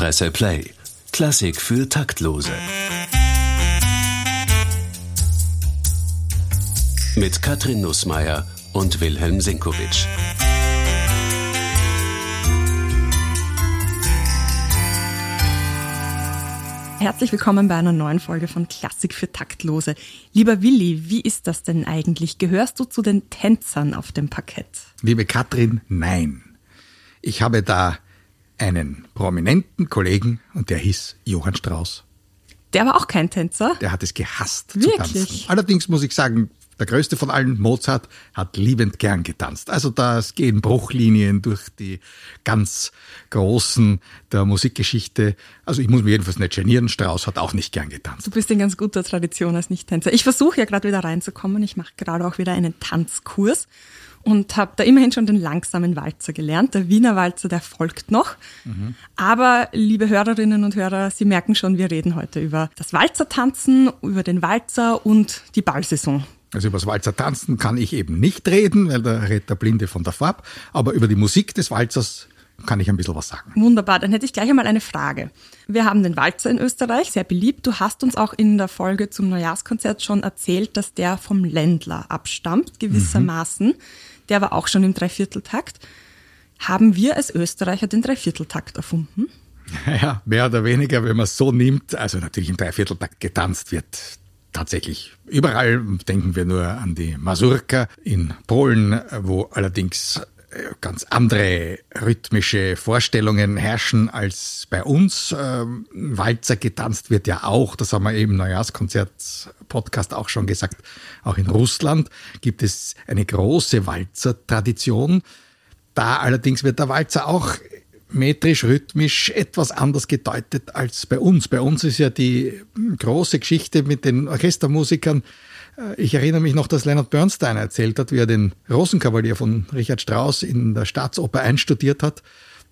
Presse Play. Klassik für Taktlose. Mit Katrin Nussmeier und Wilhelm Senkowitsch. Herzlich willkommen bei einer neuen Folge von Klassik für Taktlose. Lieber Willi, wie ist das denn eigentlich? Gehörst du zu den Tänzern auf dem Parkett? Liebe Katrin, nein. Ich habe da einen prominenten Kollegen und der hieß Johann Strauß. Der war auch kein Tänzer? Der hat es gehasst Wirklich? zu tanzen. Allerdings muss ich sagen, der größte von allen, Mozart, hat liebend gern getanzt. Also da gehen Bruchlinien durch die ganz großen der Musikgeschichte. Also ich muss mich jedenfalls nicht genieren. Strauss hat auch nicht gern getanzt. Du bist in ganz guter Tradition als Nicht-Tänzer. Ich versuche ja gerade wieder reinzukommen. Ich mache gerade auch wieder einen Tanzkurs und habe da immerhin schon den langsamen Walzer gelernt. Der Wiener Walzer, der folgt noch. Mhm. Aber liebe Hörerinnen und Hörer, Sie merken schon, wir reden heute über das Walzertanzen, über den Walzer und die Ballsaison. Also über das Walzer tanzen kann ich eben nicht reden, weil da redet der Blinde von der Farb. Aber über die Musik des Walzers kann ich ein bisschen was sagen. Wunderbar, dann hätte ich gleich einmal eine Frage. Wir haben den Walzer in Österreich, sehr beliebt. Du hast uns auch in der Folge zum Neujahrskonzert schon erzählt, dass der vom Ländler abstammt, gewissermaßen. Mhm. Der war auch schon im Dreivierteltakt. Haben wir als Österreicher den Dreivierteltakt erfunden? Ja, mehr oder weniger, wenn man es so nimmt. Also natürlich im Dreivierteltakt getanzt wird tatsächlich überall. Denken wir nur an die Mazurka in Polen, wo allerdings ganz andere rhythmische Vorstellungen herrschen als bei uns. Ähm, Walzer getanzt wird ja auch, das haben wir eben im Neujahrskonzert-Podcast auch schon gesagt, auch in Russland gibt es eine große Walzer-Tradition. Da allerdings wird der Walzer auch metrisch, rhythmisch etwas anders gedeutet als bei uns. Bei uns ist ja die große Geschichte mit den Orchestermusikern. Ich erinnere mich noch, dass Leonard Bernstein erzählt hat, wie er den Rosenkavalier von Richard Strauss in der Staatsoper einstudiert hat,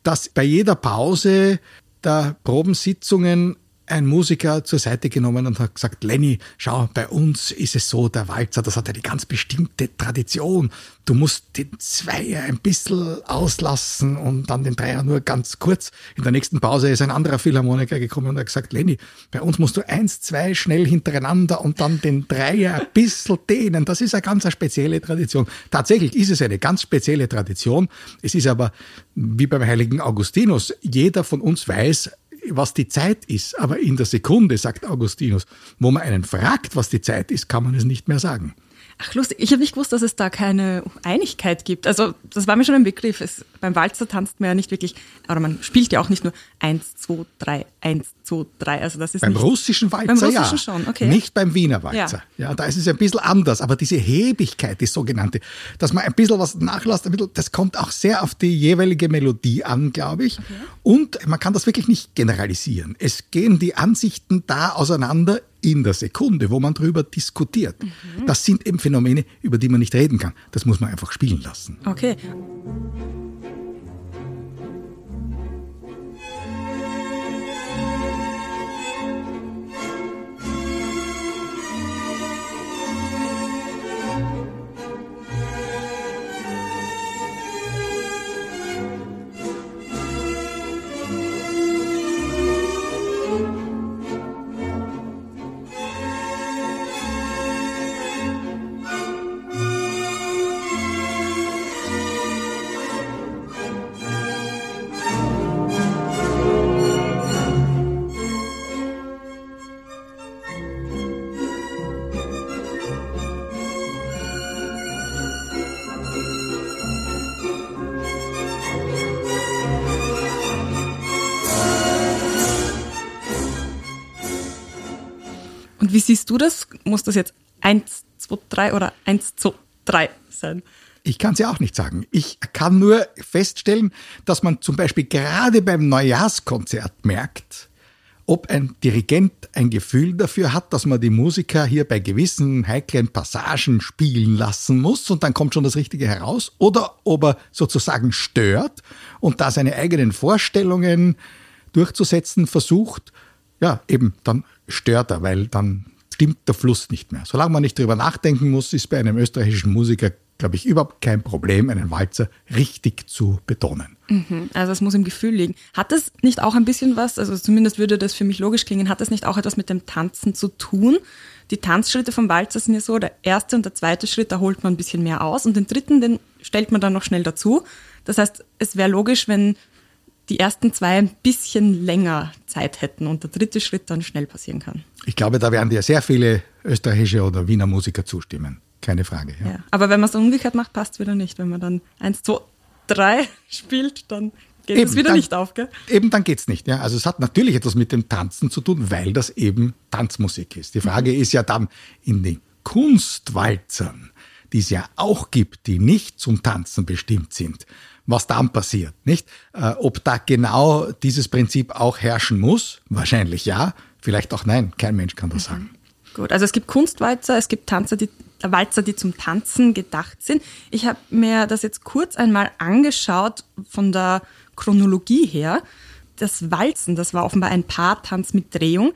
dass bei jeder Pause der Probensitzungen ein Musiker zur Seite genommen und hat gesagt, Lenny, schau, bei uns ist es so, der Walzer, das hat eine ganz bestimmte Tradition. Du musst den Zweier ein bisschen auslassen und dann den Dreier nur ganz kurz. In der nächsten Pause ist ein anderer Philharmoniker gekommen und hat gesagt, Lenny, bei uns musst du eins, zwei schnell hintereinander und dann den Dreier ein bisschen dehnen. Das ist eine ganz spezielle Tradition. Tatsächlich ist es eine ganz spezielle Tradition. Es ist aber wie beim heiligen Augustinus. Jeder von uns weiß, was die Zeit ist, aber in der Sekunde, sagt Augustinus, wo man einen fragt, was die Zeit ist, kann man es nicht mehr sagen. Ach lustig, ich habe nicht gewusst, dass es da keine Einigkeit gibt. Also das war mir schon ein Begriff. Es, beim Walzer tanzt man ja nicht wirklich, oder man spielt ja auch nicht nur eins, zwei, drei, eins, zwei, drei. Also das ist beim nicht, russischen Walzer beim russischen ja, schon, okay. nicht beim Wiener Walzer. Ja. ja, da ist es ein bisschen anders. Aber diese Hebigkeit, die sogenannte, dass man ein bisschen was nachlässt, ein bisschen, das kommt auch sehr auf die jeweilige Melodie an, glaube ich. Okay. Und man kann das wirklich nicht generalisieren. Es gehen die Ansichten da auseinander in der Sekunde, wo man darüber diskutiert. Mhm. Das sind eben Phänomene, über die man nicht reden kann. Das muss man einfach spielen lassen. Okay. Siehst du das? Muss das jetzt 1, 2, 3 oder 1, 2, 3 sein? Ich kann es ja auch nicht sagen. Ich kann nur feststellen, dass man zum Beispiel gerade beim Neujahrskonzert merkt, ob ein Dirigent ein Gefühl dafür hat, dass man die Musiker hier bei gewissen heiklen Passagen spielen lassen muss und dann kommt schon das Richtige heraus, oder ob er sozusagen stört und da seine eigenen Vorstellungen durchzusetzen versucht, ja, eben dann stört er, weil dann stimmt der Fluss nicht mehr. Solange man nicht drüber nachdenken muss, ist bei einem österreichischen Musiker, glaube ich, überhaupt kein Problem, einen Walzer richtig zu betonen. Mhm, also es muss im Gefühl liegen. Hat das nicht auch ein bisschen was, also zumindest würde das für mich logisch klingen, hat das nicht auch etwas mit dem Tanzen zu tun? Die Tanzschritte vom Walzer sind ja so, der erste und der zweite Schritt, da holt man ein bisschen mehr aus und den dritten, den stellt man dann noch schnell dazu. Das heißt, es wäre logisch, wenn die ersten zwei ein bisschen länger Zeit hätten und der dritte Schritt dann schnell passieren kann. Ich glaube, da werden dir sehr viele österreichische oder Wiener Musiker zustimmen. Keine Frage. Ja. ja aber wenn man es umgekehrt macht, passt es wieder nicht. Wenn man dann eins, zwei, drei spielt, dann geht es wieder dann, nicht auf, gell? Eben, dann geht es nicht. Ja. Also es hat natürlich etwas mit dem Tanzen zu tun, weil das eben Tanzmusik ist. Die Frage mhm. ist ja dann in den Kunstwalzern, die es ja auch gibt, die nicht zum Tanzen bestimmt sind, was dann passiert, nicht? Äh, ob da genau dieses Prinzip auch herrschen muss? Wahrscheinlich ja, vielleicht auch nein. Kein Mensch kann das mhm. sagen. Gut, also es gibt Kunstwalzer, es gibt Tanzer, die, Walzer, die zum Tanzen gedacht sind. Ich habe mir das jetzt kurz einmal angeschaut von der Chronologie her. Das Walzen, das war offenbar ein Paartanz mit Drehung.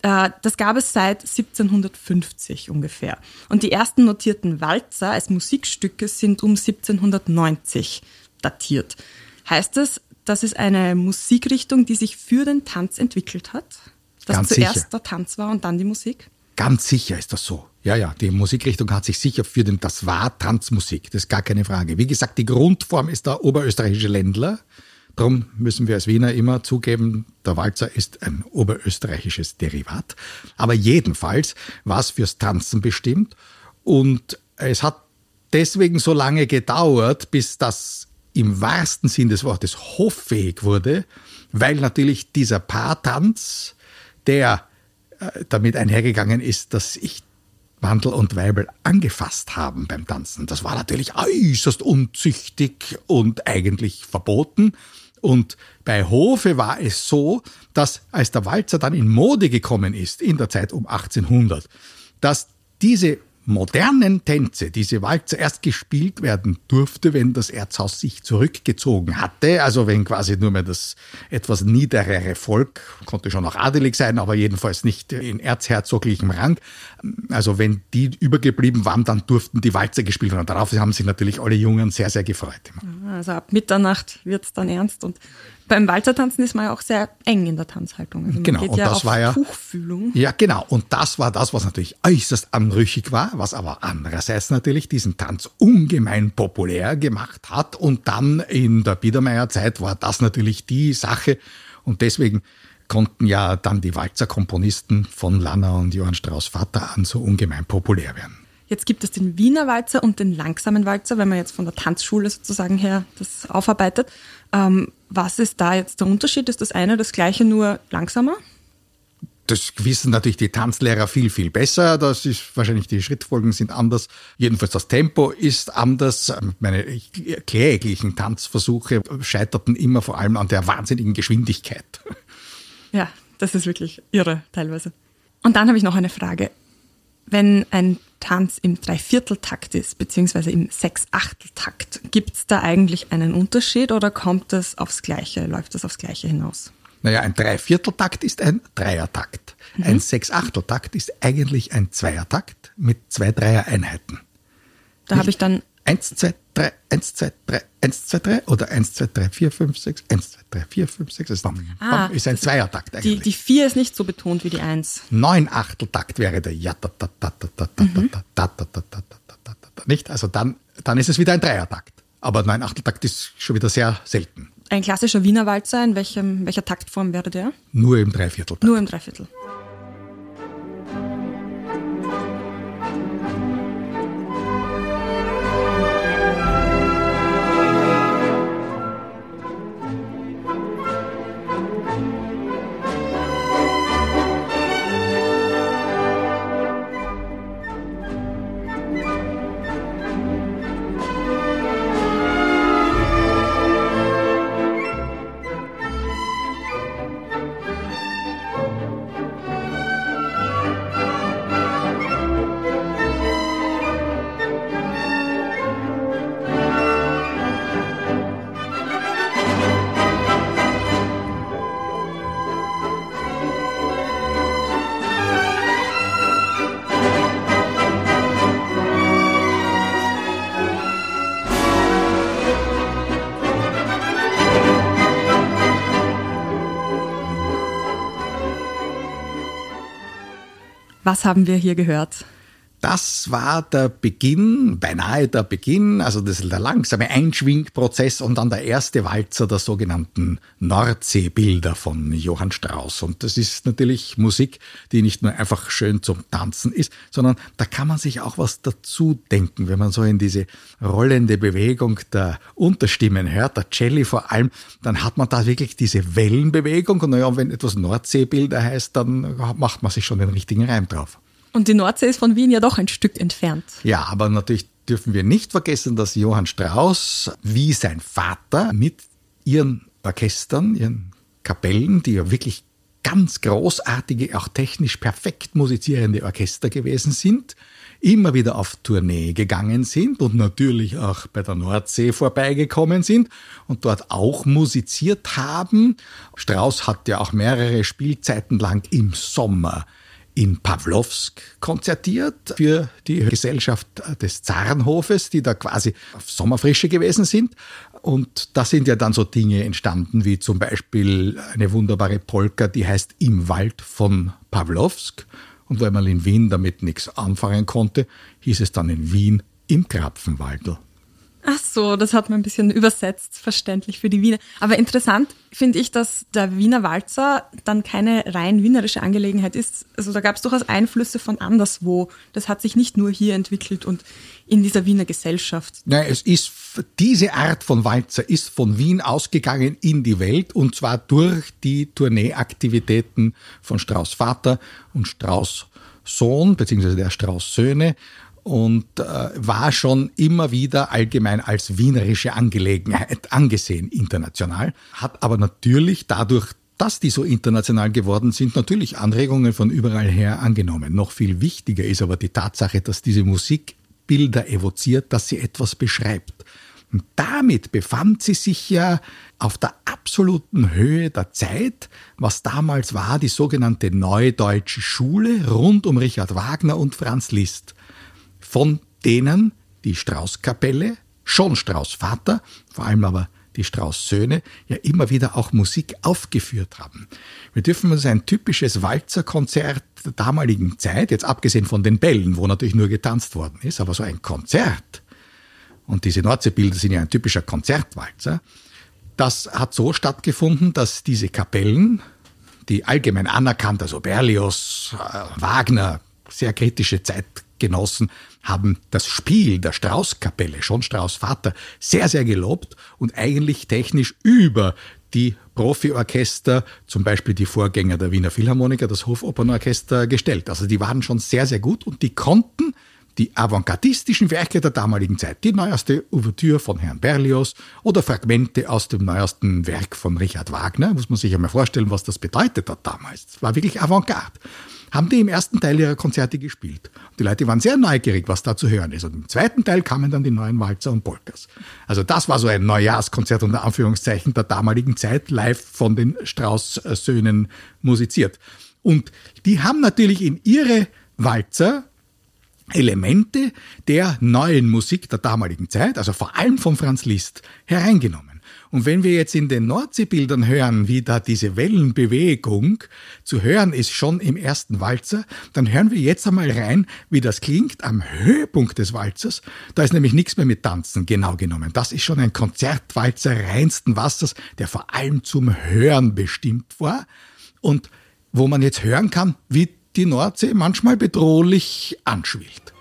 Äh, das gab es seit 1750 ungefähr. Und die ersten notierten Walzer als Musikstücke sind um 1790 datiert. Heißt das, das ist eine Musikrichtung, die sich für den Tanz entwickelt hat? Dass Ganz zuerst sicher. der Tanz war und dann die Musik? Ganz sicher ist das so. Ja, ja, die Musikrichtung hat sich sicher für den, das war Tanzmusik, das ist gar keine Frage. Wie gesagt, die Grundform ist der oberösterreichische Ländler. Darum müssen wir als Wiener immer zugeben, der Walzer ist ein oberösterreichisches Derivat. Aber jedenfalls war es fürs Tanzen bestimmt und es hat deswegen so lange gedauert, bis das im wahrsten Sinn des Wortes hoffähig wurde, weil natürlich dieser Paartanz, der äh, damit einhergegangen ist, dass ich Wandel und Weibel angefasst haben beim Tanzen. Das war natürlich äußerst unzüchtig und eigentlich verboten. Und bei Hofe war es so, dass als der Walzer dann in Mode gekommen ist, in der Zeit um 1800, dass diese modernen Tänze, diese Walzer erst gespielt werden durfte, wenn das Erzhaus sich zurückgezogen hatte. Also wenn quasi nur mehr das etwas niederere Volk, konnte schon auch adelig sein, aber jedenfalls nicht in erzherzoglichem Rang. Also wenn die übergeblieben waren, dann durften die Walzer gespielt werden. Darauf haben sich natürlich alle Jungen sehr, sehr gefreut. Also ab Mitternacht wird es dann ernst und beim Walzertanzen ist man ja auch sehr eng in der Tanzhaltung. Also genau, und ja das war ja Tuchfühlung. Ja, genau. Und das war das, was natürlich äußerst anrüchig war, was aber andererseits natürlich diesen Tanz ungemein populär gemacht hat. Und dann in der Biedermeierzeit war das natürlich die Sache. Und deswegen konnten ja dann die Walzerkomponisten von Lanner und Johann Strauss Vater an so ungemein populär werden. Jetzt gibt es den Wiener Walzer und den langsamen Walzer, wenn man jetzt von der Tanzschule sozusagen her das aufarbeitet. Ähm, was ist da jetzt der Unterschied? Ist das eine das gleiche, nur langsamer? Das wissen natürlich die Tanzlehrer viel, viel besser. Das ist wahrscheinlich die Schrittfolgen sind anders. Jedenfalls das Tempo ist anders. Meine kläglichen Tanzversuche scheiterten immer vor allem an der wahnsinnigen Geschwindigkeit. Ja, das ist wirklich irre teilweise. Und dann habe ich noch eine Frage. Wenn ein Tanz im Dreivierteltakt ist, beziehungsweise im Sechsachteltakt, gibt es da eigentlich einen Unterschied oder kommt das aufs Gleiche, läuft das aufs Gleiche hinaus? Naja, ein Dreivierteltakt ist ein Dreiertakt. Mhm. Ein Sechsachteltakt ist eigentlich ein Zweiertakt mit zwei Dreiereinheiten. Da habe ich dann 1, 2, 3, 1, 2, 3, 1, 2, 3 oder 1, 2, 3, 4, 5, 6, 1, 2, 3, 4, 5, 6. Das ah, ist ein Zweiertakt eigentlich. Die, die 4 ist nicht so betont wie die 1. Neun Achteltakt wäre der ja, ta, ta, ta, ta, ta, ta, ta, ta, ta, ta, ta, ta, ta, ta, Nicht? Also dann, dann ist es wieder ein Dreiertakt. Aber neun Achteltakt ist schon wieder sehr selten. Ein klassischer Wiener Walzer, in welchem, welcher Taktform wäre der? Nur im Dreivierteltakt. Nur im Dreiviertel. Haben wir hier gehört? Das war der Beginn, beinahe der Beginn, also das ist der langsame Einschwingprozess und dann der erste Walzer der sogenannten Nordseebilder von Johann Strauss. Und das ist natürlich Musik, die nicht nur einfach schön zum Tanzen ist, sondern da kann man sich auch was dazu denken, wenn man so in diese rollende Bewegung der Unterstimmen hört, der Celli vor allem, dann hat man da wirklich diese Wellenbewegung und naja, wenn etwas Nordseebilder heißt, dann macht man sich schon den richtigen Reim drauf. Und die Nordsee ist von Wien ja doch ein Stück entfernt. Ja, aber natürlich dürfen wir nicht vergessen, dass Johann Strauss wie sein Vater mit ihren Orchestern, ihren Kapellen, die ja wirklich ganz großartige, auch technisch perfekt musizierende Orchester gewesen sind, immer wieder auf Tournee gegangen sind und natürlich auch bei der Nordsee vorbeigekommen sind und dort auch musiziert haben. Strauss hat ja auch mehrere Spielzeiten lang im Sommer in Pawlowsk konzertiert für die Gesellschaft des Zarenhofes, die da quasi auf Sommerfrische gewesen sind. Und da sind ja dann so Dinge entstanden, wie zum Beispiel eine wunderbare Polka, die heißt Im Wald von Pawlowsk. Und weil man in Wien damit nichts anfangen konnte, hieß es dann in Wien im Krapfenwaldl. Ach so, das hat man ein bisschen übersetzt, verständlich für die Wiener. Aber interessant finde ich, dass der Wiener Walzer dann keine rein wienerische Angelegenheit ist. Also da gab es durchaus Einflüsse von anderswo. Das hat sich nicht nur hier entwickelt und in dieser Wiener Gesellschaft. Nein, es ist, diese Art von Walzer ist von Wien ausgegangen in die Welt und zwar durch die Tourneeaktivitäten von Strauß Vater und Strauß Sohn, beziehungsweise der Strauß Söhne und äh, war schon immer wieder allgemein als wienerische Angelegenheit angesehen international, hat aber natürlich dadurch, dass die so international geworden sind, natürlich Anregungen von überall her angenommen. Noch viel wichtiger ist aber die Tatsache, dass diese Musik Bilder evoziert, dass sie etwas beschreibt. Und damit befand sie sich ja auf der absoluten Höhe der Zeit, was damals war die sogenannte Neudeutsche Schule rund um Richard Wagner und Franz Liszt von denen die Strauß-Kapelle, schon Strauß Vater, vor allem aber die Strauß Söhne, ja immer wieder auch Musik aufgeführt haben. Wir dürfen uns ein typisches Walzerkonzert der damaligen Zeit, jetzt abgesehen von den Bällen, wo natürlich nur getanzt worden ist, aber so ein Konzert, und diese Nordseebilder sind ja ein typischer Konzertwalzer, das hat so stattgefunden, dass diese Kapellen, die allgemein anerkannt, also Berlioz, äh, Wagner, sehr kritische Zeit genossen, haben das Spiel der Straußkapelle, schon Strauß Vater, sehr, sehr gelobt und eigentlich technisch über die Profiorchester, zum Beispiel die Vorgänger der Wiener Philharmoniker, das Hofopernorchester, gestellt. Also die waren schon sehr, sehr gut und die konnten die avantgardistischen Werke der damaligen Zeit, die neueste Ouvertüre von Herrn Berlioz oder Fragmente aus dem neuesten Werk von Richard Wagner, muss man sich einmal vorstellen, was das bedeutet hat damals. Es war wirklich Avantgarde haben die im ersten Teil ihrer Konzerte gespielt. Die Leute waren sehr neugierig, was da zu hören ist. Und im zweiten Teil kamen dann die neuen Walzer und Polkas. Also das war so ein Neujahrskonzert unter Anführungszeichen der damaligen Zeit, live von den Strauß-Söhnen musiziert. Und die haben natürlich in ihre Walzer Elemente der neuen Musik der damaligen Zeit, also vor allem von Franz Liszt, hereingenommen. Und wenn wir jetzt in den Nordseebildern hören, wie da diese Wellenbewegung zu hören ist, schon im ersten Walzer, dann hören wir jetzt einmal rein, wie das klingt am Höhepunkt des Walzers. Da ist nämlich nichts mehr mit Tanzen genau genommen. Das ist schon ein Konzertwalzer reinsten Wassers, der vor allem zum Hören bestimmt war und wo man jetzt hören kann, wie die Nordsee manchmal bedrohlich anschwillt.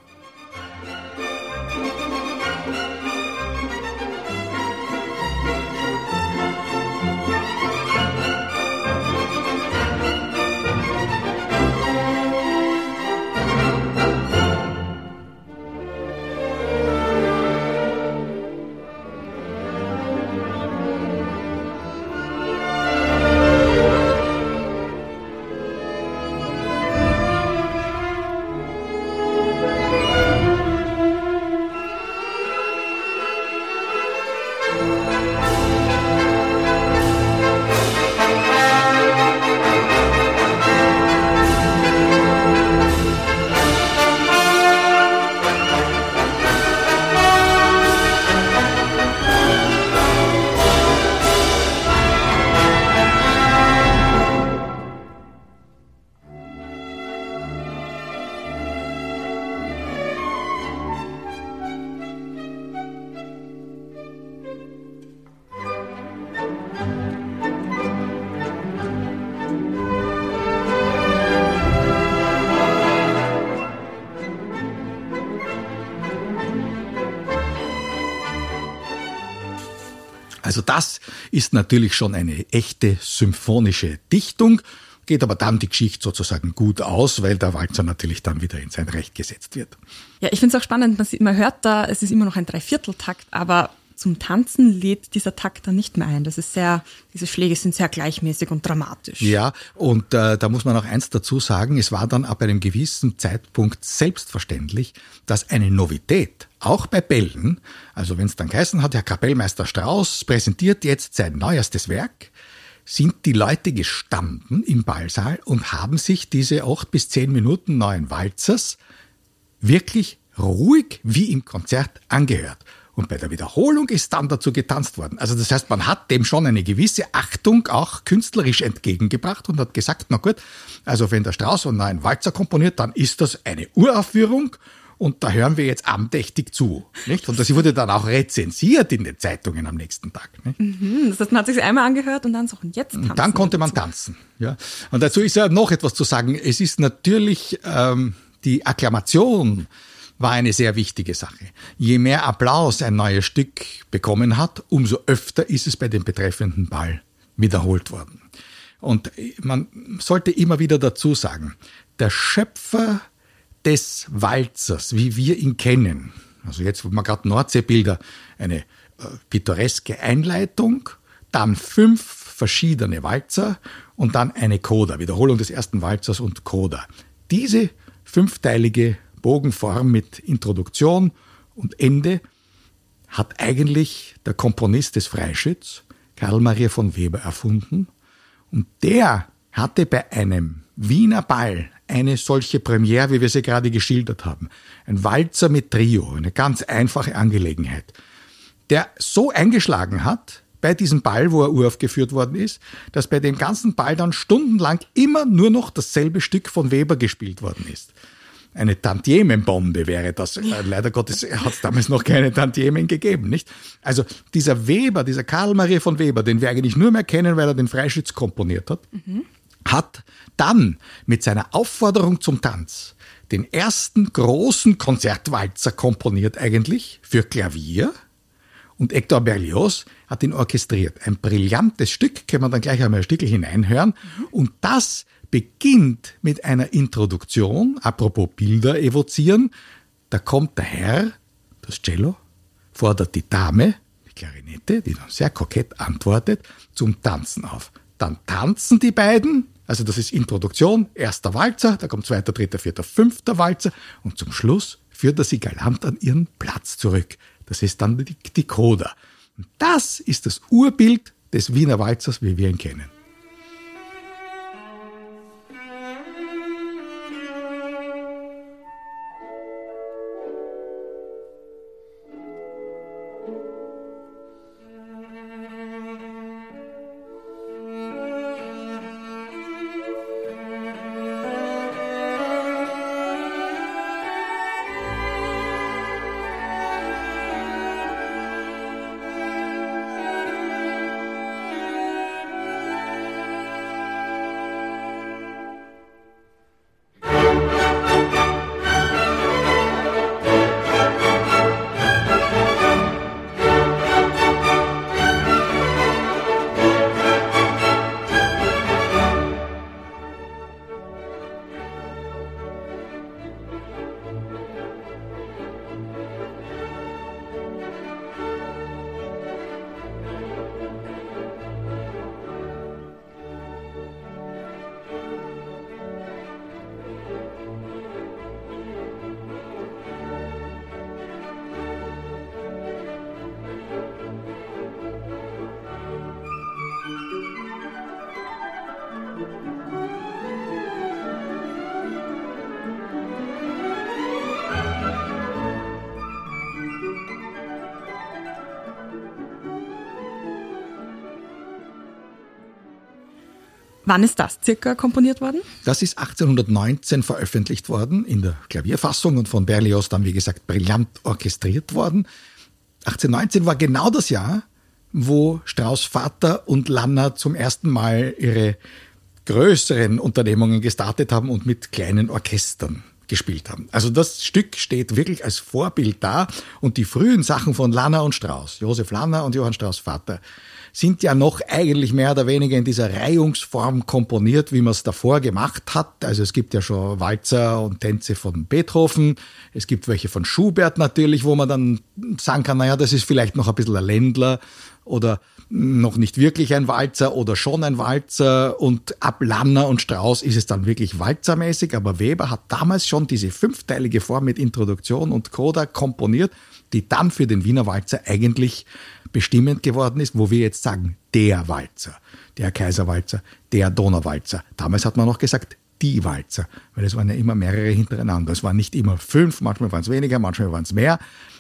Ist natürlich schon eine echte symphonische Dichtung, geht aber dann die Geschichte sozusagen gut aus, weil der Walzer natürlich dann wieder in sein Recht gesetzt wird. Ja, ich finde es auch spannend, man, sieht, man hört da, es ist immer noch ein Dreivierteltakt, aber zum Tanzen lädt dieser Takt dann nicht mehr ein. Das ist sehr, diese Schläge sind sehr gleichmäßig und dramatisch. Ja, und äh, da muss man auch eins dazu sagen, es war dann ab einem gewissen Zeitpunkt selbstverständlich, dass eine Novität, auch bei Bällen, also wenn es dann geheißen hat, Herr Kapellmeister Strauß präsentiert jetzt sein neuestes Werk, sind die Leute gestanden im Ballsaal und haben sich diese acht bis zehn Minuten neuen Walzers wirklich ruhig wie im Konzert angehört. Und bei der Wiederholung ist dann dazu getanzt worden. Also das heißt, man hat dem schon eine gewisse Achtung auch künstlerisch entgegengebracht und hat gesagt, na gut, also wenn der Strauß einen neuen Walzer komponiert, dann ist das eine Uraufführung und da hören wir jetzt andächtig zu. Nicht? Und das wurde dann auch rezensiert in den Zeitungen am nächsten Tag. Mhm, das heißt, man hat sich einmal angehört und dann so, und jetzt tanzen. Und dann konnte man dazu. tanzen. Ja. Und dazu ist ja noch etwas zu sagen. Es ist natürlich ähm, die Akklamation war eine sehr wichtige Sache. Je mehr Applaus ein neues Stück bekommen hat, umso öfter ist es bei dem betreffenden Ball wiederholt worden. Und man sollte immer wieder dazu sagen, der Schöpfer des Walzers, wie wir ihn kennen, also jetzt, wo man gerade Nordseebilder, eine äh, pittoreske Einleitung, dann fünf verschiedene Walzer und dann eine Coda, Wiederholung des ersten Walzers und Coda. Diese fünfteilige Bogenform mit Introduktion und Ende hat eigentlich der Komponist des Freischütz, Karl Maria von Weber, erfunden. Und der hatte bei einem Wiener Ball eine solche Premiere, wie wir sie gerade geschildert haben. Ein Walzer mit Trio, eine ganz einfache Angelegenheit, der so eingeschlagen hat bei diesem Ball, wo er uraufgeführt worden ist, dass bei dem ganzen Ball dann stundenlang immer nur noch dasselbe Stück von Weber gespielt worden ist eine Tantiemenbombe wäre das. Ja. Äh, leider Gottes hat es damals noch keine Tantiemen gegeben, nicht? Also dieser Weber, dieser Karl Maria von Weber, den wir eigentlich nur mehr kennen, weil er den Freischütz komponiert hat, mhm. hat dann mit seiner Aufforderung zum Tanz den ersten großen Konzertwalzer komponiert eigentlich für Klavier. Und Hector Berlioz hat ihn orchestriert. Ein brillantes Stück, können wir dann gleich einmal ein Stückchen hineinhören. Und das beginnt mit einer Introduktion, apropos Bilder evozieren, da kommt der Herr, das Cello, fordert die Dame, die Klarinette, die dann sehr kokett antwortet, zum Tanzen auf. Dann tanzen die beiden, also das ist Introduktion, erster Walzer, da kommt zweiter, dritter, vierter, fünfter Walzer und zum Schluss führt er sie galant an ihren Platz zurück. Das ist dann die, die Coda. Und das ist das Urbild des Wiener Walzers, wie wir ihn kennen. Wann ist das circa komponiert worden? Das ist 1819 veröffentlicht worden in der Klavierfassung und von Berlioz dann, wie gesagt, brillant orchestriert worden. 1819 war genau das Jahr, wo Strauss Vater und Lanner zum ersten Mal ihre größeren Unternehmungen gestartet haben und mit kleinen Orchestern gespielt haben. Also das Stück steht wirklich als Vorbild da und die frühen Sachen von Lanner und Strauss, Josef Lanner und Johann Strauss Vater, sind ja noch eigentlich mehr oder weniger in dieser Reihungsform komponiert, wie man es davor gemacht hat. Also es gibt ja schon Walzer und Tänze von Beethoven, es gibt welche von Schubert natürlich, wo man dann sagen kann, naja, das ist vielleicht noch ein bisschen ein Ländler oder noch nicht wirklich ein Walzer oder schon ein Walzer und ab Lanner und Strauß ist es dann wirklich walzermäßig, aber Weber hat damals schon diese fünfteilige Form mit Introduktion und Coda komponiert, die dann für den Wiener Walzer eigentlich bestimmend geworden ist, wo wir jetzt sagen, der Walzer, der Kaiserwalzer, der Donauwalzer. Damals hat man noch gesagt, die Walzer, weil es waren ja immer mehrere hintereinander. Es waren nicht immer fünf, manchmal waren es weniger, manchmal waren es mehr.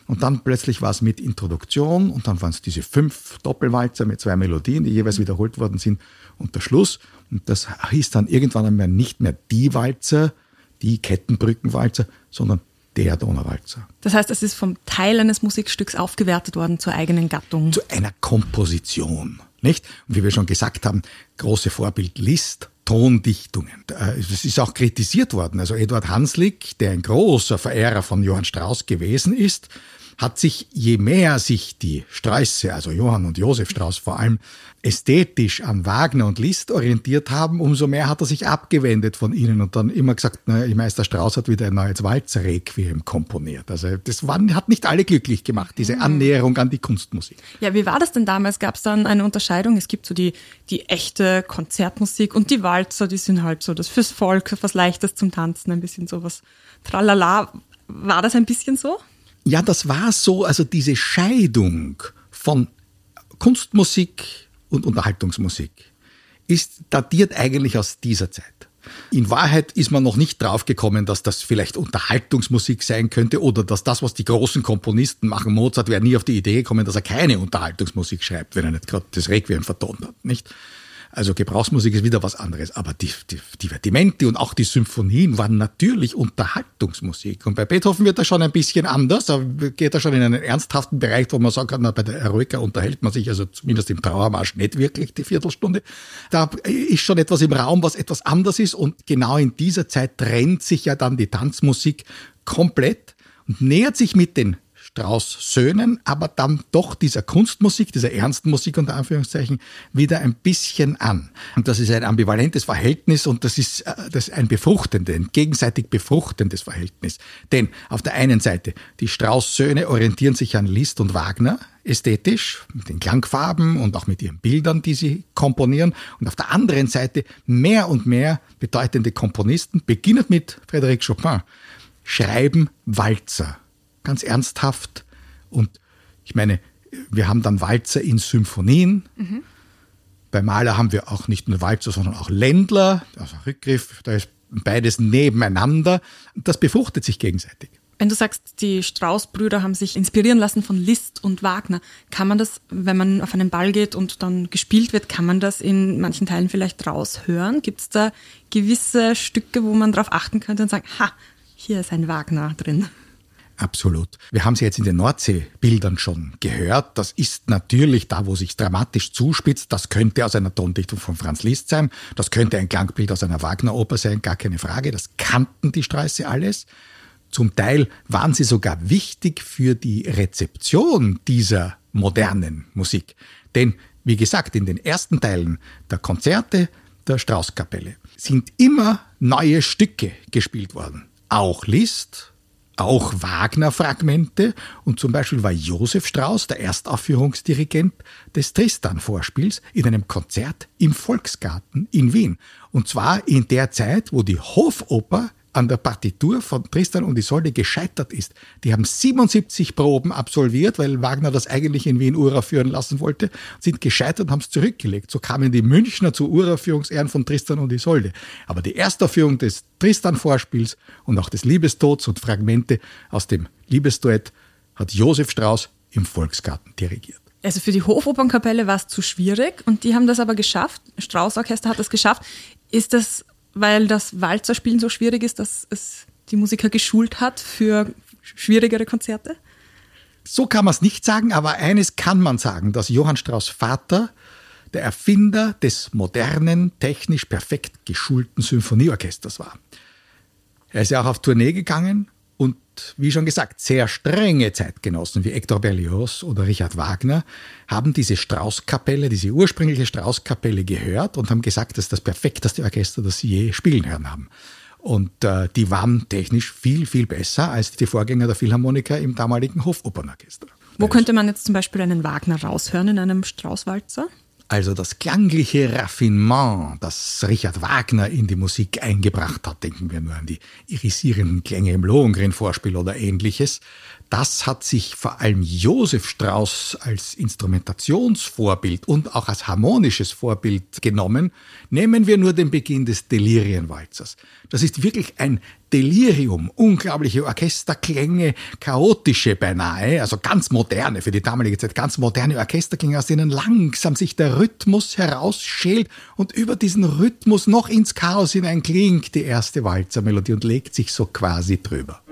Und dann plötzlich war es mit Introduktion und dann waren es diese fünf Doppelwalzer mit zwei Melodien, die jeweils wiederholt worden sind und der Schluss. Und das hieß dann irgendwann einmal nicht mehr die Walzer, die Kettenbrückenwalzer, sondern der Donauwalzer. Das heißt, es ist vom Teil eines Musikstücks aufgewertet worden zur eigenen Gattung. Zu einer Komposition, nicht? Und wie wir schon gesagt haben, große Vorbild Liszt, Tondichtungen. Es ist auch kritisiert worden. Also Eduard Hanslick, der ein großer Verehrer von Johann Strauss gewesen ist, hat sich, je mehr sich die Sträuße, also Johann und Josef Strauß vor allem, ästhetisch an Wagner und Liszt orientiert haben, umso mehr hat er sich abgewendet von ihnen und dann immer gesagt, na, Meister Strauß hat wieder ein neues Walzer-Requiem komponiert. Also das waren, hat nicht alle glücklich gemacht, diese mhm. Annäherung an die Kunstmusik. Ja, wie war das denn damals? Gab es dann eine Unterscheidung? Es gibt so die, die echte Konzertmusik und die Walzer, die sind halt so das fürs Volk, was Leichtes zum Tanzen, ein bisschen sowas tralala. War das ein bisschen so? Ja, das war so, also diese Scheidung von Kunstmusik und Unterhaltungsmusik ist datiert eigentlich aus dieser Zeit. In Wahrheit ist man noch nicht draufgekommen, dass das vielleicht Unterhaltungsmusik sein könnte oder dass das, was die großen Komponisten machen, Mozart wäre nie auf die Idee gekommen, dass er keine Unterhaltungsmusik schreibt, wenn er nicht gerade das Requiem vertont hat, nicht? Also Gebrauchsmusik ist wieder was anderes. Aber die, die und auch die Symphonien waren natürlich Unterhaltungsmusik. Und bei Beethoven wird das schon ein bisschen anders. Da geht er schon in einen ernsthaften Bereich, wo man sagen kann, na, bei der Eroica unterhält man sich also zumindest im Trauermarsch nicht wirklich die Viertelstunde. Da ist schon etwas im Raum, was etwas anders ist. Und genau in dieser Zeit trennt sich ja dann die Tanzmusik komplett und nähert sich mit den Strauß Söhnen, aber dann doch dieser Kunstmusik, dieser ernsten Musik unter Anführungszeichen, wieder ein bisschen an. Und das ist ein ambivalentes Verhältnis und das ist, äh, das ist ein befruchtendes, ein gegenseitig befruchtendes Verhältnis. Denn auf der einen Seite, die Strauß Söhne orientieren sich an Liszt und Wagner, ästhetisch, mit den Klangfarben und auch mit ihren Bildern, die sie komponieren. Und auf der anderen Seite mehr und mehr bedeutende Komponisten, beginnend mit Frédéric Chopin, schreiben Walzer ganz ernsthaft. Und ich meine, wir haben dann Walzer in Symphonien. Mhm. Bei Mahler haben wir auch nicht nur Walzer, sondern auch Ländler, also Rückgriff, da ist beides nebeneinander. Das befruchtet sich gegenseitig. Wenn du sagst, die Strauß-Brüder haben sich inspirieren lassen von Liszt und Wagner, kann man das, wenn man auf einen Ball geht und dann gespielt wird, kann man das in manchen Teilen vielleicht raushören? Gibt es da gewisse Stücke, wo man darauf achten könnte und sagen, ha, hier ist ein Wagner drin? Absolut. Wir haben sie jetzt in den Nordsee-Bildern schon gehört. Das ist natürlich da, wo sich dramatisch zuspitzt. Das könnte aus einer Tondichtung von Franz Liszt sein. Das könnte ein Klangbild aus einer Wagner-Oper sein. Gar keine Frage. Das kannten die Sträuße alles. Zum Teil waren sie sogar wichtig für die Rezeption dieser modernen Musik. Denn, wie gesagt, in den ersten Teilen der Konzerte der Straußkapelle sind immer neue Stücke gespielt worden. Auch Liszt, auch Wagner-Fragmente und zum Beispiel war Josef Strauß der Erstaufführungsdirigent des Tristan-Vorspiels in einem Konzert im Volksgarten in Wien. Und zwar in der Zeit, wo die Hofoper an der Partitur von Tristan und Isolde gescheitert ist. Die haben 77 Proben absolviert, weil Wagner das eigentlich in Wien uraufführen lassen wollte, sind gescheitert und haben es zurückgelegt. So kamen die Münchner zu Uraufführungsehren von Tristan und Isolde. Aber die Erstaufführung des Tristan-Vorspiels und auch des Liebestods und Fragmente aus dem Liebesduett hat Josef Strauß im Volksgarten dirigiert. Also für die Hofopernkapelle war es zu schwierig und die haben das aber geschafft. Strauß Orchester hat das geschafft. Ist das weil das Walzerspielen so schwierig ist, dass es die Musiker geschult hat für schwierigere Konzerte? So kann man es nicht sagen, aber eines kann man sagen, dass Johann Strauss Vater der Erfinder des modernen, technisch perfekt geschulten Symphonieorchesters war. Er ist ja auch auf Tournee gegangen wie schon gesagt, sehr strenge Zeitgenossen wie Hector Berlioz oder Richard Wagner haben diese Straußkapelle, diese ursprüngliche Straußkapelle gehört und haben gesagt, das ist das perfekteste Orchester, das sie je spielen hören haben. Und äh, die waren technisch viel, viel besser als die Vorgänger der Philharmoniker im damaligen Hofopernorchester. Wo könnte man jetzt zum Beispiel einen Wagner raushören in einem Straußwalzer? Also das klangliche Raffinement, das Richard Wagner in die Musik eingebracht hat, denken wir nur an die irisierenden Klänge im Lohengrin-Vorspiel oder ähnliches, das hat sich vor allem Josef Strauss als Instrumentationsvorbild und auch als harmonisches Vorbild genommen. Nehmen wir nur den Beginn des Delirienwalzers. Das ist wirklich ein Delirium, unglaubliche Orchesterklänge, chaotische beinahe, also ganz moderne, für die damalige Zeit ganz moderne Orchesterklänge, aus denen langsam sich der Rhythmus herausschält und über diesen Rhythmus noch ins Chaos hinein klingt die erste Walzermelodie und legt sich so quasi drüber.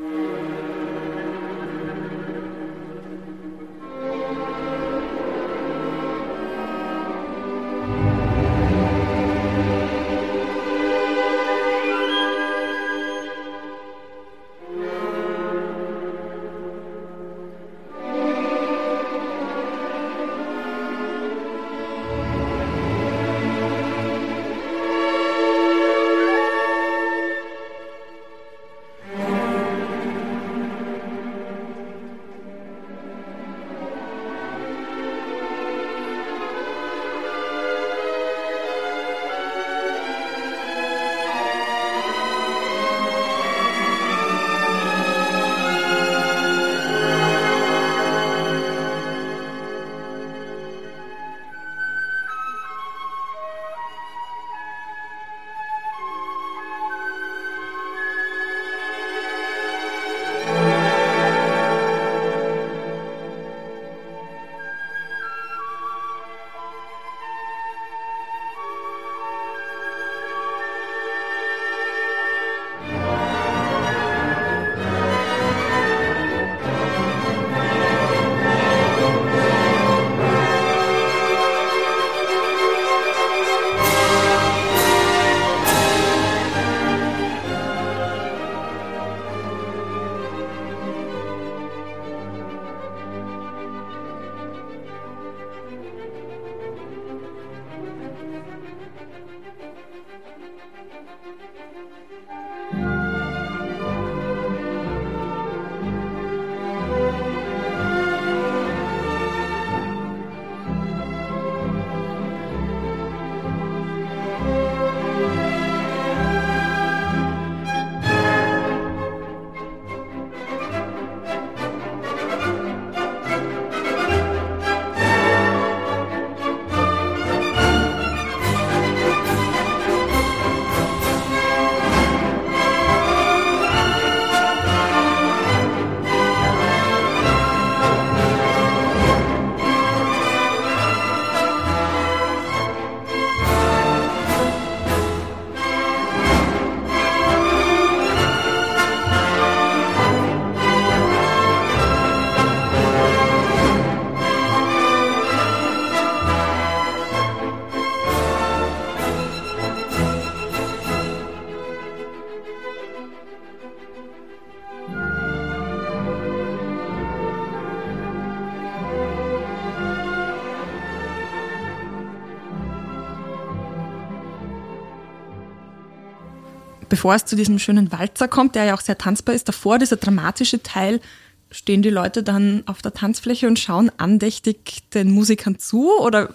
Bevor es zu diesem schönen Walzer kommt, der ja auch sehr tanzbar ist, davor dieser dramatische Teil, stehen die Leute dann auf der Tanzfläche und schauen andächtig den Musikern zu oder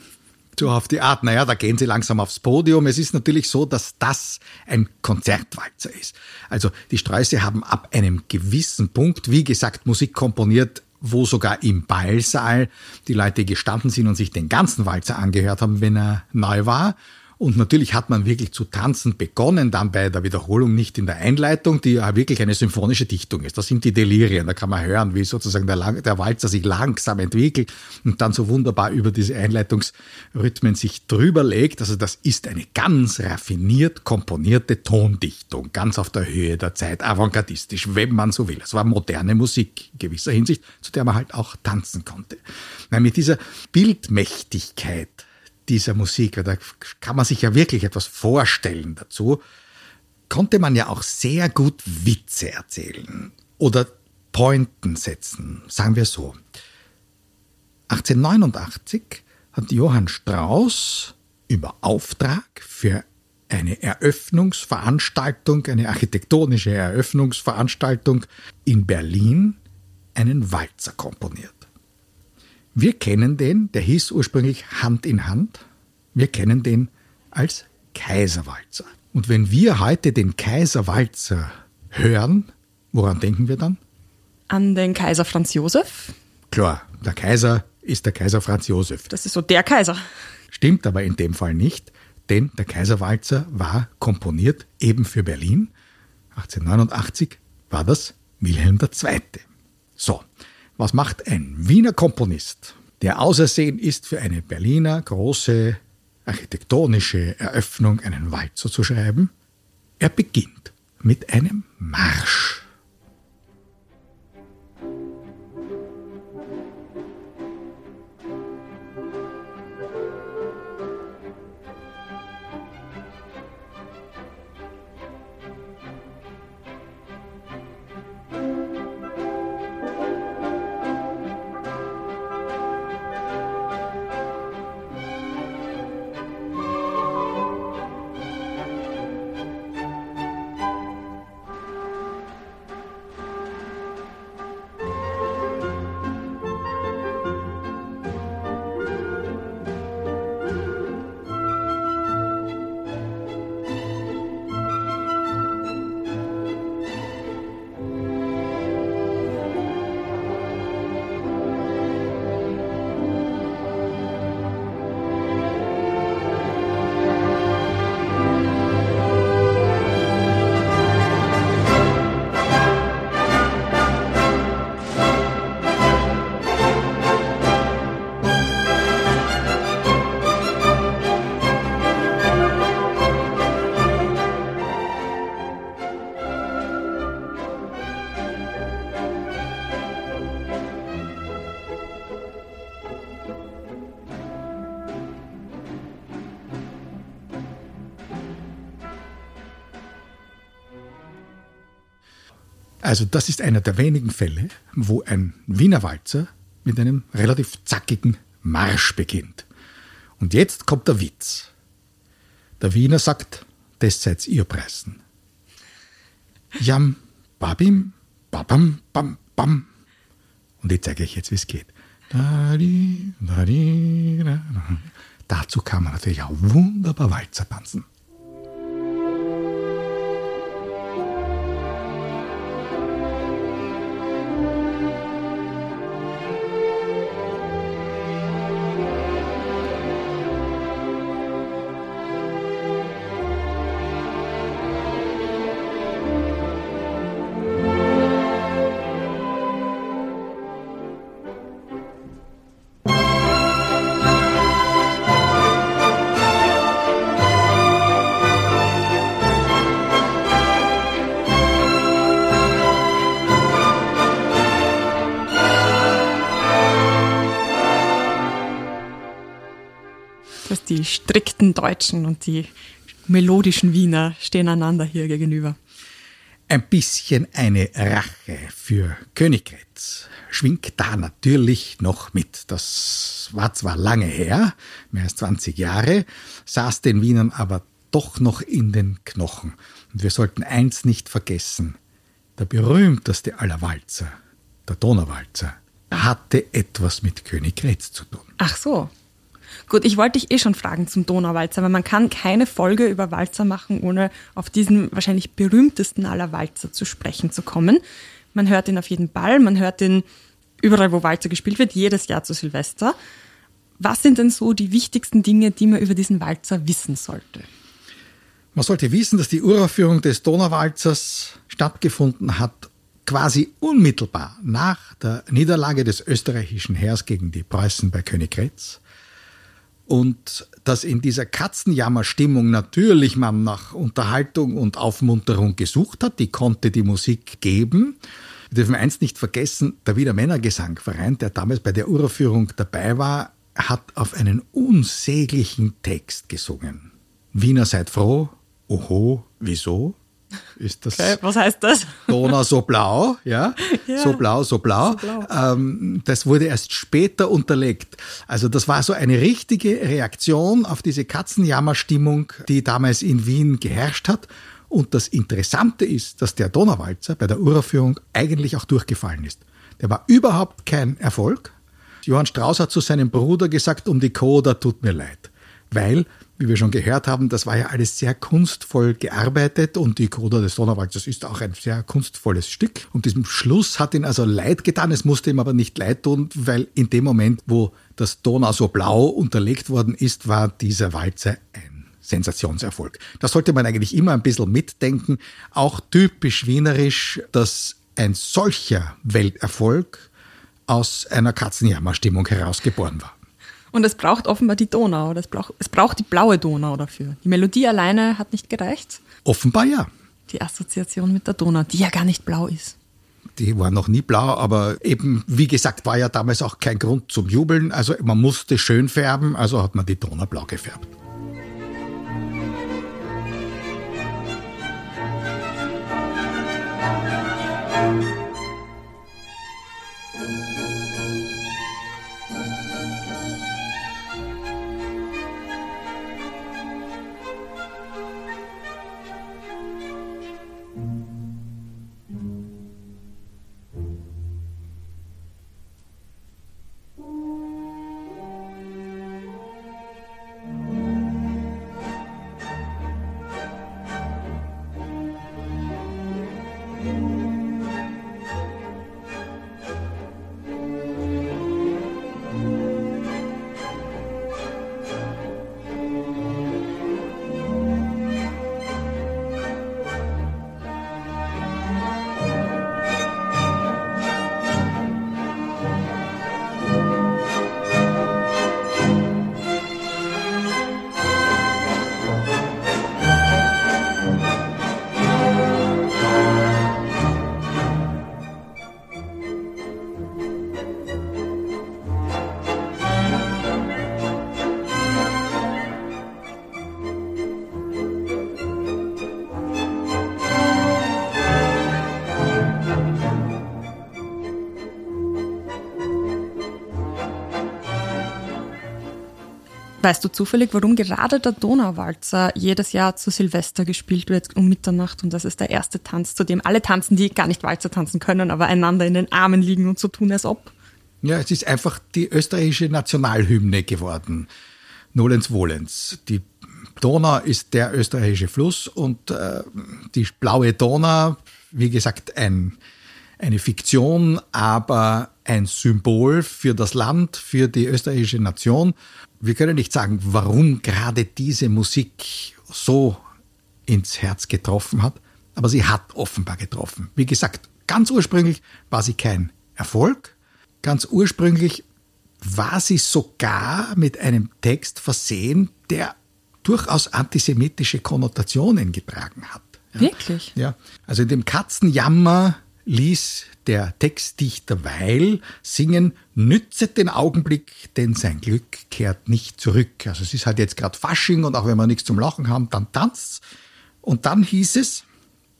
so auf die Art, naja, da gehen sie langsam aufs Podium. Es ist natürlich so, dass das ein Konzertwalzer ist. Also die Sträuße haben ab einem gewissen Punkt, wie gesagt, Musik komponiert, wo sogar im Ballsaal die Leute gestanden sind und sich den ganzen Walzer angehört haben, wenn er neu war. Und natürlich hat man wirklich zu tanzen begonnen, dann bei der Wiederholung nicht in der Einleitung, die ja wirklich eine symphonische Dichtung ist. Das sind die Delirien, da kann man hören, wie sozusagen der, der Walzer sich langsam entwickelt und dann so wunderbar über diese Einleitungsrhythmen sich drüber legt. Also das ist eine ganz raffiniert komponierte Tondichtung, ganz auf der Höhe der Zeit, avantgardistisch, wenn man so will. Es war moderne Musik in gewisser Hinsicht, zu der man halt auch tanzen konnte. Mit dieser Bildmächtigkeit dieser Musik, da kann man sich ja wirklich etwas vorstellen dazu. konnte man ja auch sehr gut Witze erzählen oder Pointen setzen, sagen wir so. 1889 hat Johann Strauss über Auftrag für eine Eröffnungsveranstaltung, eine architektonische Eröffnungsveranstaltung in Berlin einen Walzer komponiert. Wir kennen den, der hieß ursprünglich Hand in Hand, wir kennen den als Kaiserwalzer. Und wenn wir heute den Kaiserwalzer hören, woran denken wir dann? An den Kaiser Franz Josef. Klar, der Kaiser ist der Kaiser Franz Josef. Das ist so der Kaiser. Stimmt aber in dem Fall nicht, denn der Kaiserwalzer war komponiert eben für Berlin. 1889 war das Wilhelm II. So, was macht ein Wiener Komponist, der ausersehen ist, für eine Berliner große architektonische Eröffnung einen Walzer zu schreiben? Er beginnt mit einem Marsch. Also das ist einer der wenigen Fälle, wo ein Wiener Walzer mit einem relativ zackigen Marsch beginnt. Und jetzt kommt der Witz. Der Wiener sagt, das seid ihr preisen. Jam, babim, babam, bam, bam. Und ich zeige euch jetzt, wie es geht. Dazu kann man natürlich auch wunderbar Walzer tanzen. Strikten Deutschen und die melodischen Wiener stehen einander hier gegenüber. Ein bisschen eine Rache für Königgrätz schwingt da natürlich noch mit. Das war zwar lange her, mehr als 20 Jahre, saß den Wienern aber doch noch in den Knochen. Und wir sollten eins nicht vergessen. Der berühmteste aller Walzer, der Donauwalzer, hatte etwas mit Königgrätz zu tun. Ach so. Gut, ich wollte dich eh schon fragen zum Donauwalzer, weil man kann keine Folge über Walzer machen, ohne auf diesen wahrscheinlich berühmtesten aller Walzer zu sprechen zu kommen. Man hört ihn auf jeden Ball, man hört ihn überall, wo Walzer gespielt wird, jedes Jahr zu Silvester. Was sind denn so die wichtigsten Dinge, die man über diesen Walzer wissen sollte? Man sollte wissen, dass die Uraufführung des Donauwalzers stattgefunden hat, quasi unmittelbar nach der Niederlage des österreichischen Heers gegen die Preußen bei Königgrätz und dass in dieser Katzenjammerstimmung natürlich man nach Unterhaltung und Aufmunterung gesucht hat, die konnte die Musik geben. Wir dürfen eins nicht vergessen, der Wiener Männergesangverein, der damals bei der Uraufführung dabei war, hat auf einen unsäglichen Text gesungen. Wiener seid froh, oho, wieso? Ist das. Okay, was heißt das? Donau so blau, ja, Ja. so blau, so blau. So blau. Ähm, das wurde erst später unterlegt. Also das war so eine richtige Reaktion auf diese Katzenjammerstimmung, die damals in Wien geherrscht hat. Und das Interessante ist, dass der Donauwalzer bei der Uraufführung eigentlich auch durchgefallen ist. Der war überhaupt kein Erfolg. Johann Strauss hat zu seinem Bruder gesagt, um die Coda tut mir leid. Weil, wie wir schon gehört haben, das war ja alles sehr kunstvoll gearbeitet und die Coda des Donauwalzers ist auch ein sehr kunstvolles Stück. Und diesem Schluss hat ihn also leid getan. Es musste ihm aber nicht leid tun, weil in dem Moment, wo das Donau so blau unterlegt worden ist, war dieser Walzer ein Sensationserfolg. Da sollte man eigentlich immer ein bisschen mitdenken. Auch typisch wienerisch, dass ein solcher Welterfolg aus einer Katzenjammerstimmung herausgeboren war. Und es braucht offenbar die Donau. Das braucht, es braucht die blaue Donau dafür. Die Melodie alleine hat nicht gereicht. Offenbar ja. Die Assoziation mit der Donau, die ja gar nicht blau ist. Die war noch nie blau, aber eben, wie gesagt, war ja damals auch kein Grund zum Jubeln. Also man musste schön färben, also hat man die Donau blau gefärbt. Weißt du zufällig, warum gerade der Donauwalzer jedes Jahr zu Silvester gespielt wird um Mitternacht und das ist der erste Tanz, zu dem alle tanzen, die gar nicht Walzer tanzen können, aber einander in den Armen liegen und so tun, als ob? Ja, es ist einfach die österreichische Nationalhymne geworden. Nolens Wohlens. Die Donau ist der österreichische Fluss und äh, die blaue Donau, wie gesagt, ein, eine Fiktion, aber ein Symbol für das Land, für die österreichische Nation. Wir können nicht sagen, warum gerade diese Musik so ins Herz getroffen hat, aber sie hat offenbar getroffen. Wie gesagt, ganz ursprünglich war sie kein Erfolg. Ganz ursprünglich war sie sogar mit einem Text versehen, der durchaus antisemitische Konnotationen getragen hat. Ja. Wirklich? Ja. Also in dem Katzenjammer ließ der Textdichter Weil singen, nützet den Augenblick, denn sein Glück kehrt nicht zurück. Also es ist halt jetzt gerade Fasching und auch wenn wir nichts zum Lachen haben, dann tanzt's. Und dann hieß es,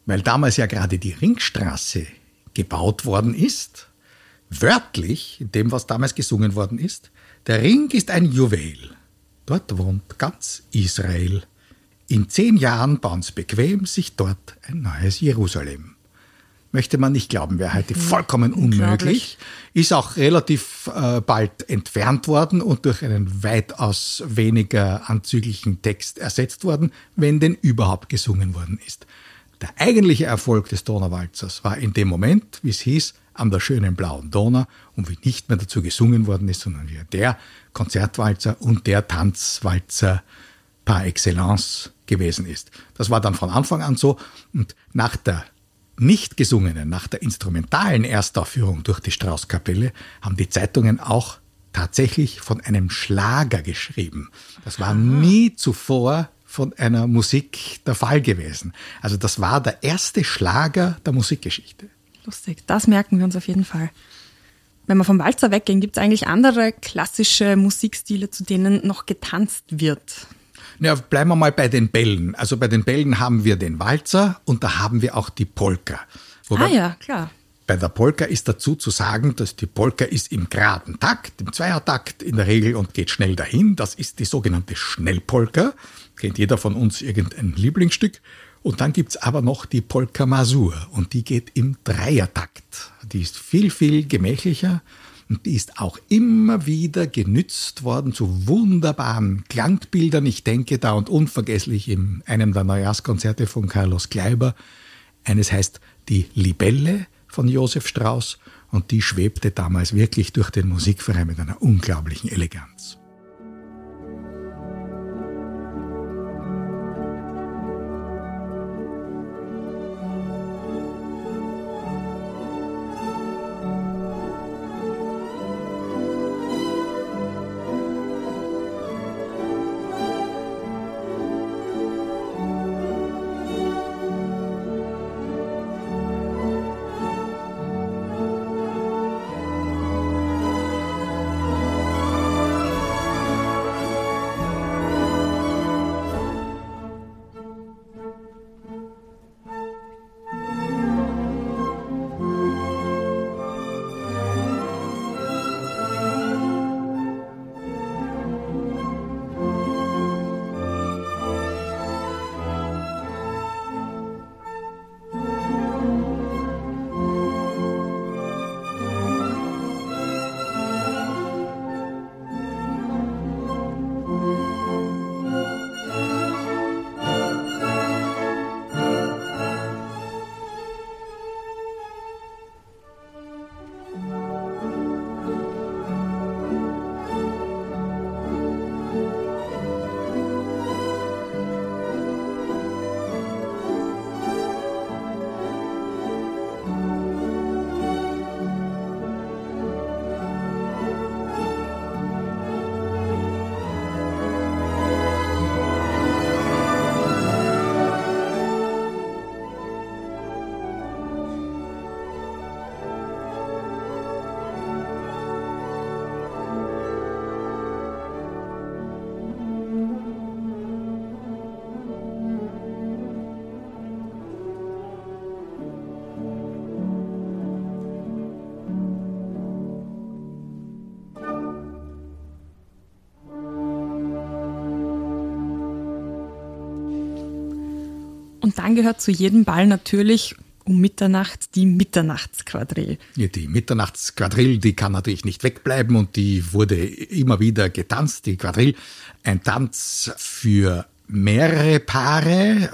weil damals ja gerade die Ringstraße gebaut worden ist, wörtlich, in dem, was damals gesungen worden ist, der Ring ist ein Juwel. Dort wohnt ganz Israel. In zehn Jahren bauen's bequem sich dort ein neues Jerusalem. Möchte man nicht glauben, wäre heute vollkommen unmöglich. Ist auch relativ äh, bald entfernt worden und durch einen weitaus weniger anzüglichen Text ersetzt worden, wenn denn überhaupt gesungen worden ist. Der eigentliche Erfolg des Donauwalzers war in dem Moment, wie es hieß, an der schönen blauen Donau und wie nicht mehr dazu gesungen worden ist, sondern wie der Konzertwalzer und der Tanzwalzer par excellence gewesen ist. Das war dann von Anfang an so und nach der nicht gesungenen, nach der instrumentalen Erstaufführung durch die Straußkapelle haben die Zeitungen auch tatsächlich von einem Schlager geschrieben. Das war nie zuvor von einer Musik der Fall gewesen. Also das war der erste Schlager der Musikgeschichte. Lustig, das merken wir uns auf jeden Fall. Wenn wir vom Walzer weggehen, gibt es eigentlich andere klassische Musikstile, zu denen noch getanzt wird. Ja, bleiben wir mal bei den Bällen. Also bei den Bällen haben wir den Walzer und da haben wir auch die Polka. Wobei ah ja, klar. Bei der Polka ist dazu zu sagen, dass die Polka ist im geraden Takt, im Zweiertakt in der Regel und geht schnell dahin. Das ist die sogenannte Schnellpolka. Kennt jeder von uns irgendein Lieblingsstück. Und dann gibt's aber noch die Polka Masur und die geht im Dreiertakt. Die ist viel, viel gemächlicher und die ist auch immer wieder genützt worden zu wunderbaren Klangbildern. Ich denke da und unvergesslich in einem der Neujahrskonzerte von Carlos Kleiber. Eines heißt Die Libelle von Josef Strauss und die schwebte damals wirklich durch den Musikverein mit einer unglaublichen Eleganz. Dann gehört zu jedem Ball natürlich um Mitternacht die Mitternachtsquadrille. Die Mitternachtsquadrille, die kann natürlich nicht wegbleiben und die wurde immer wieder getanzt, die Quadrille. Ein Tanz für mehrere Paare.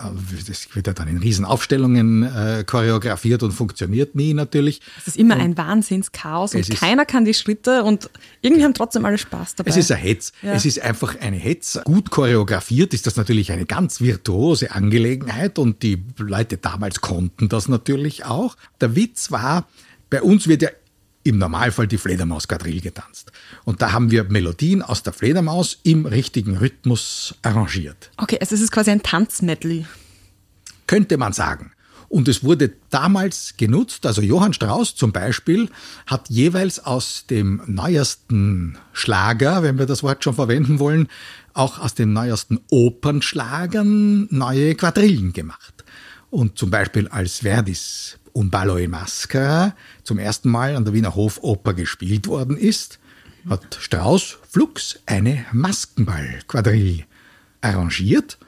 Das wird ja dann in Riesenaufstellungen äh, choreografiert und funktioniert nie natürlich. Es ist immer und ein Wahnsinnschaos und keiner kann die Schritte und irgendwie haben trotzdem alle Spaß dabei. Es ist ein Hetz. Ja. Es ist einfach eine Hetz. Gut choreografiert ist das natürlich eine ganz virtuose Angelegenheit und die Leute damals konnten das natürlich auch. Der Witz war, bei uns wird ja im Normalfall die Fledermaus-Quadrille getanzt. Und da haben wir Melodien aus der Fledermaus im richtigen Rhythmus arrangiert. Okay, also es ist quasi ein Tanzmedley. Könnte man sagen. Und es wurde damals genutzt, also Johann Strauss zum Beispiel hat jeweils aus dem neuesten Schlager, wenn wir das Wort schon verwenden wollen, auch aus den neuesten Opernschlagern neue Quadrillen gemacht. Und zum Beispiel als Verdis Un ballo in Maschera zum ersten Mal an der Wiener Hofoper gespielt worden ist, hat Strauss Flux eine Maskenball-Quadrille arrangiert.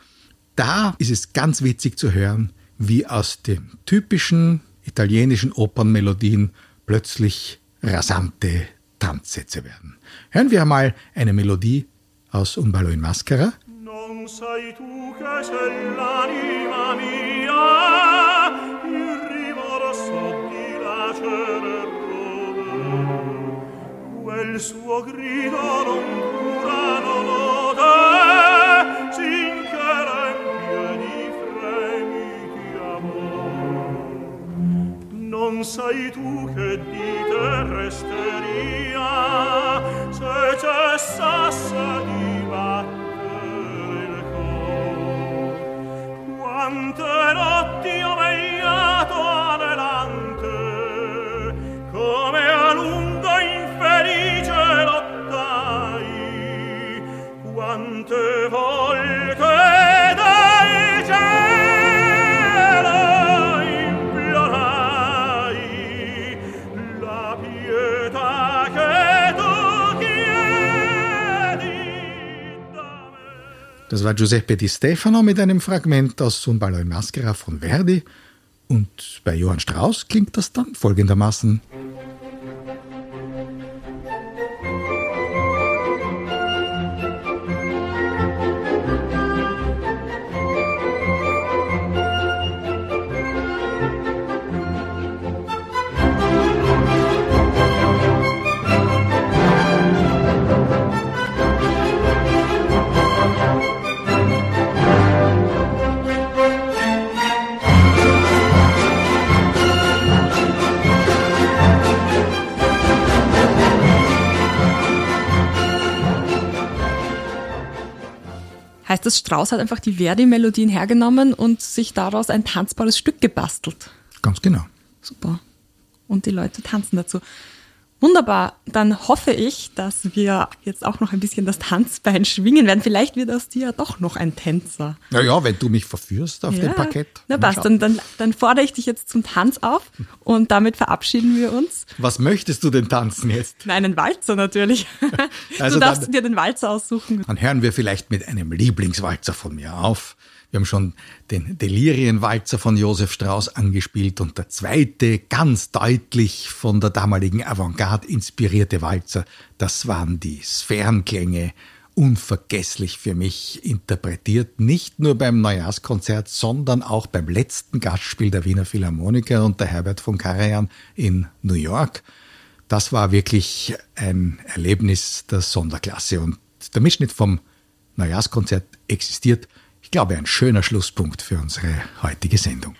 Da ist es ganz witzig zu hören, wie aus den typischen italienischen Opernmelodien plötzlich rasante Tanzsätze werden. Hören wir einmal eine Melodie aus Un ballo in Maschera. Non sei tu che sei l'anima mia piacere rode suo grido non cura non ode sinchera amor non sai tu che dite resta Das war Giuseppe Di Stefano mit einem Fragment aus Un ballo in Maschera von Verdi. Und bei Johann Strauss klingt das dann folgendermaßen. Das, Strauß hat einfach die Verdi-Melodien hergenommen und sich daraus ein tanzbares Stück gebastelt? Ganz genau. Super. Und die Leute tanzen dazu. Wunderbar. Dann hoffe ich, dass wir jetzt auch noch ein bisschen das Tanzbein schwingen werden. Vielleicht wird aus dir ja doch noch ein Tänzer. Ja, ja, wenn du mich verführst auf ja. dem Parkett. Na passt, dann, dann, dann fordere ich dich jetzt zum Tanz auf und damit verabschieden wir uns. Was möchtest du denn tanzen jetzt? Nein, einen Walzer natürlich. Also du darfst dann- dir den Walzer aussuchen. Dann hören wir vielleicht mit einem Lieblingswalzer von mir auf. Wir haben schon den Delirienwalzer von Josef Strauss angespielt und der zweite, ganz deutlich von der damaligen Avantgarde inspirierte Walzer, das waren die Sphärenklänge, unvergesslich für mich interpretiert, nicht nur beim Neujahrskonzert, sondern auch beim letzten Gastspiel der Wiener Philharmoniker und der Herbert von Karajan in New York. Das war wirklich ein Erlebnis der Sonderklasse und der Mitschnitt vom Neujahrskonzert existiert, glaube, ein schöner Schlusspunkt für unsere heutige Sendung.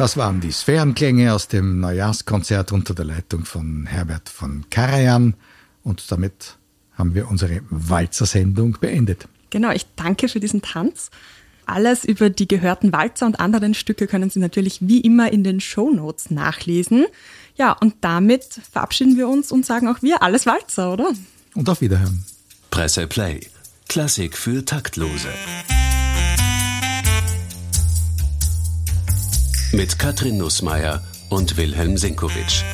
Das waren die Sphärenklänge aus dem Neujahrskonzert unter der Leitung von Herbert von Karajan. Und damit haben wir unsere Walzer-Sendung beendet. Genau, ich danke für diesen Tanz. Alles über die gehörten Walzer und anderen Stücke können Sie natürlich wie immer in den Show Notes nachlesen. Ja, und damit verabschieden wir uns und sagen auch wir alles Walzer, oder? Und auf Wiederhören. Presse Play. Klassik für Taktlose. Mit Katrin Nussmeier und Wilhelm Senkowitsch.